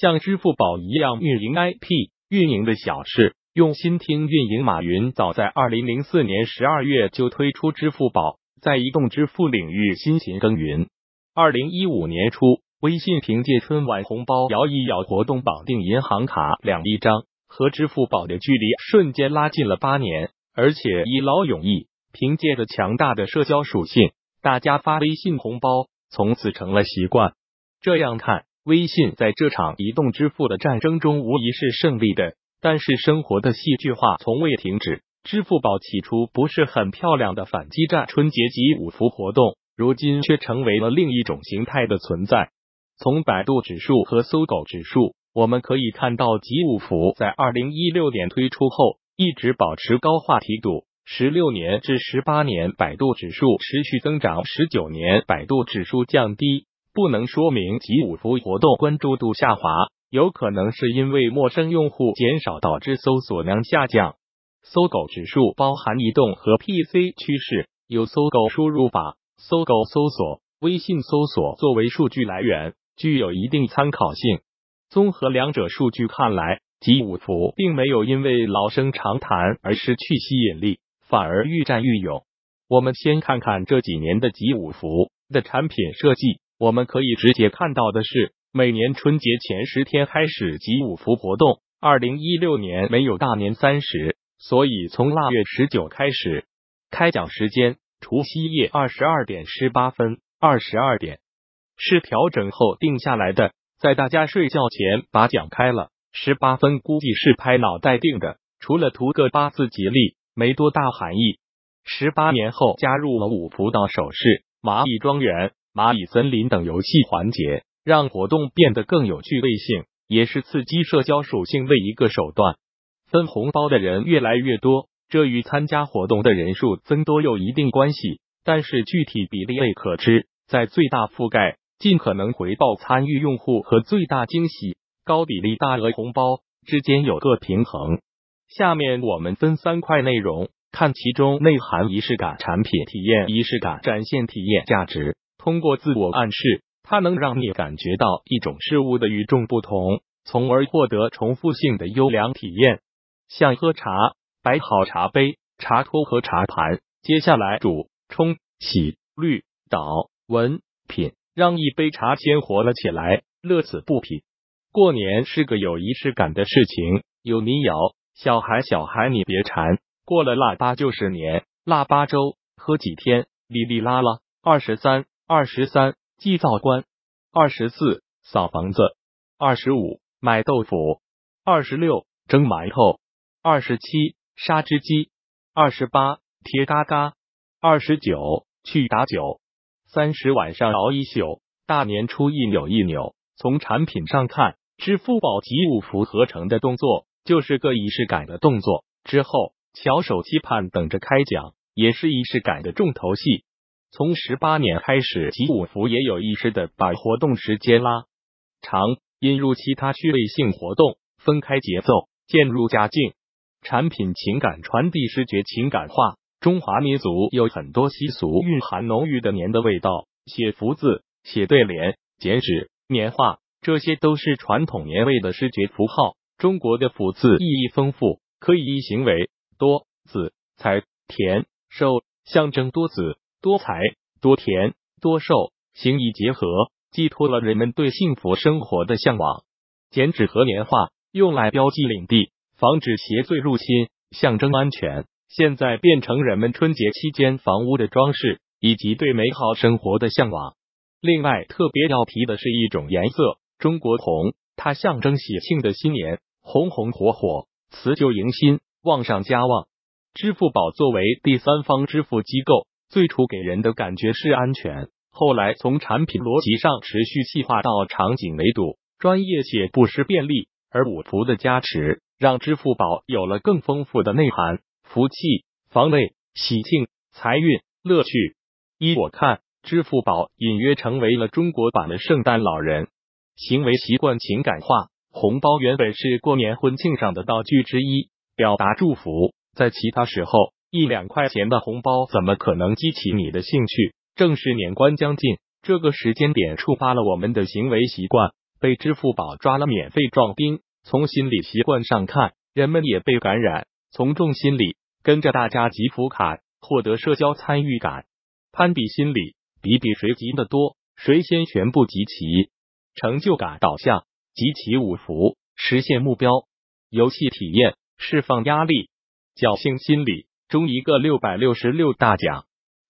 像支付宝一样运营 IP 运营的小事，用心听运营。马云早在二零零四年十二月就推出支付宝，在移动支付领域辛勤耕耘。二零一五年初，微信凭借春晚红包摇一摇活动绑定银行卡两亿张，和支付宝的距离瞬间拉近了八年。而且一劳永逸，凭借着强大的社交属性，大家发微信红包从此成了习惯。这样看，微信在这场移动支付的战争中无疑是胜利的。但是生活的戏剧化从未停止，支付宝起初不是很漂亮的反击战春节集五福活动，如今却成为了另一种形态的存在。从百度指数和搜狗指数，我们可以看到集五福在二零一六年推出后。一直保持高话题度，十六年至十八年，百度指数持续增长；十九年，百度指数降低，不能说明集五福活动关注度下滑，有可能是因为陌生用户减少导致搜索量下降。搜狗指数包含移动和 PC 趋势，有搜狗输入法、搜狗搜索、微信搜索作为数据来源，具有一定参考性。综合两者数据看来。集五福并没有因为老生常谈而失去吸引力，反而愈战愈勇。我们先看看这几年的集五福的产品设计，我们可以直接看到的是，每年春节前十天开始集五福活动。二零一六年没有大年三十，所以从腊月十九开始开奖时间，除夕夜二十二点十八分、二十二点是调整后定下来的，在大家睡觉前把奖开了。十八分估计是拍脑袋定的，除了图个八字吉利，没多大含义。十八年后加入了五福到手势、蚂蚁庄园、蚂蚁森林等游戏环节，让活动变得更有趣味性，也是刺激社交属性的一个手段。分红包的人越来越多，这与参加活动的人数增多有一定关系，但是具体比例未可知。在最大覆盖、尽可能回报参与用户和最大惊喜。高比例大额红包之间有个平衡。下面我们分三块内容看其中内涵：仪式感、产品体验、仪式感展现体验价值。通过自我暗示，它能让你感觉到一种事物的与众不同，从而获得重复性的优良体验。像喝茶，摆好茶杯、茶托和茶盘，接下来煮、冲、洗、滤、倒、闻、品，让一杯茶鲜活了起来，乐此不疲。过年是个有仪式感的事情，有民谣：小孩小孩你别馋，过了腊八就是年，腊八粥喝几天，哩哩啦啦。二十三，二十三祭灶官，二十四扫房子，二十五买豆腐，二十六蒸馒头，二十七杀只鸡，二十八贴嘎嘎，二十九去打酒，三十晚上熬一宿，大年初一扭一扭。从产品上看，支付宝集五福合成的动作就是个仪式感的动作。之后，翘首期盼等着开奖，也是仪式感的重头戏。从十八年开始，集五福也有意识的把活动时间拉长，引入其他趣味性活动，分开节奏，渐入佳境。产品情感传递，视觉情感化。中华民族有很多习俗，蕴含浓郁的年的味道。写福字，写对联，剪纸。年画，这些都是传统年味的视觉符号。中国的福字意义丰富，可以意行为多子财田寿，象征多子多财多田多寿，形意结合，寄托了人们对幸福生活的向往。剪纸和年画用来标记领地，防止邪祟入侵，象征安全。现在变成人们春节期间房屋的装饰，以及对美好生活的向往。另外，特别要提的是一种颜色——中国红，它象征喜庆的新年，红红火火，辞旧迎新，旺上加旺。支付宝作为第三方支付机构，最初给人的感觉是安全，后来从产品逻辑上持续细化到场景维度，专业且不失便利。而五福的加持，让支付宝有了更丰富的内涵：福气、防卫、喜庆、财运、乐趣。依我看。支付宝隐约成为了中国版的圣诞老人，行为习惯情感化。红包原本是过年婚庆上的道具之一，表达祝福。在其他时候，一两块钱的红包怎么可能激起你的兴趣？正是年关将近，这个时间点触发了我们的行为习惯，被支付宝抓了免费壮丁。从心理习惯上看，人们也被感染，从众心理，跟着大家集福卡，获得社交参与感。攀比心理，比比谁集的多，谁先全部集齐。成就感导向，集齐五福，实现目标。游戏体验，释放压力。侥幸心理，中一个六百六十六大奖。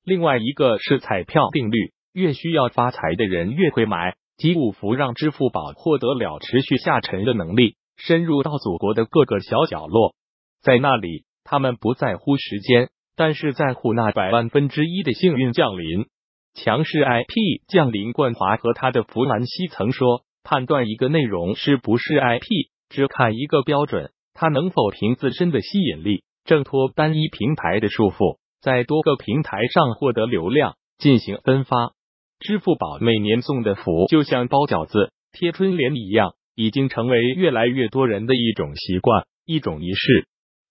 另外一个是彩票定律，越需要发财的人越会买。集五福让支付宝获得了持续下沉的能力，深入到祖国的各个小角落。在那里，他们不在乎时间，但是在乎那百万分之一的幸运降临。强势 IP 降临，冠华和他的弗兰西曾说：“判断一个内容是不是 IP，只看一个标准，它能否凭自身的吸引力挣脱单一平台的束缚，在多个平台上获得流量进行分发。”支付宝每年送的福就像包饺子、贴春联一样，已经成为越来越多人的一种习惯、一种仪式。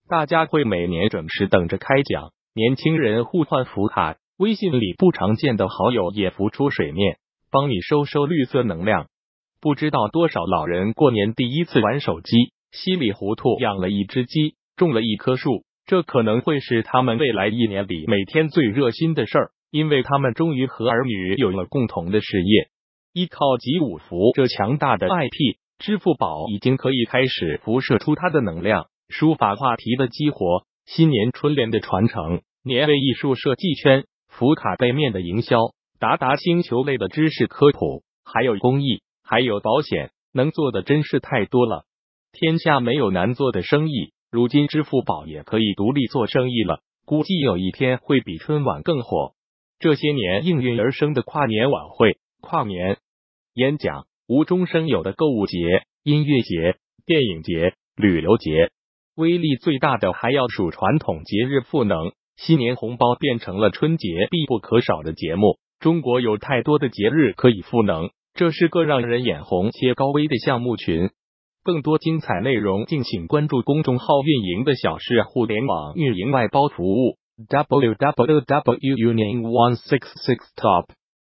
大家会每年准时等着开奖，年轻人互换福卡。微信里不常见的好友也浮出水面，帮你收收绿色能量。不知道多少老人过年第一次玩手机，稀里糊涂养了一只鸡，种了一棵树，这可能会是他们未来一年里每天最热心的事儿，因为他们终于和儿女有了共同的事业。依靠集五福这强大的 IP，支付宝已经可以开始辐射出它的能量，书法话题的激活，新年春联的传承，年味艺术设计圈。福卡背面的营销，达达星球类的知识科普，还有公益，还有保险，能做的真是太多了。天下没有难做的生意，如今支付宝也可以独立做生意了。估计有一天会比春晚更火。这些年应运而生的跨年晚会、跨年演讲、无中生有的购物节、音乐节、电影节、旅游节，威力最大的还要数传统节日赋能。新年红包变成了春节必不可少的节目。中国有太多的节日可以赋能，这是个让人眼红且高危的项目群。更多精彩内容敬请关注公众号运营的小事互联网运营外包服务。www unit one six six top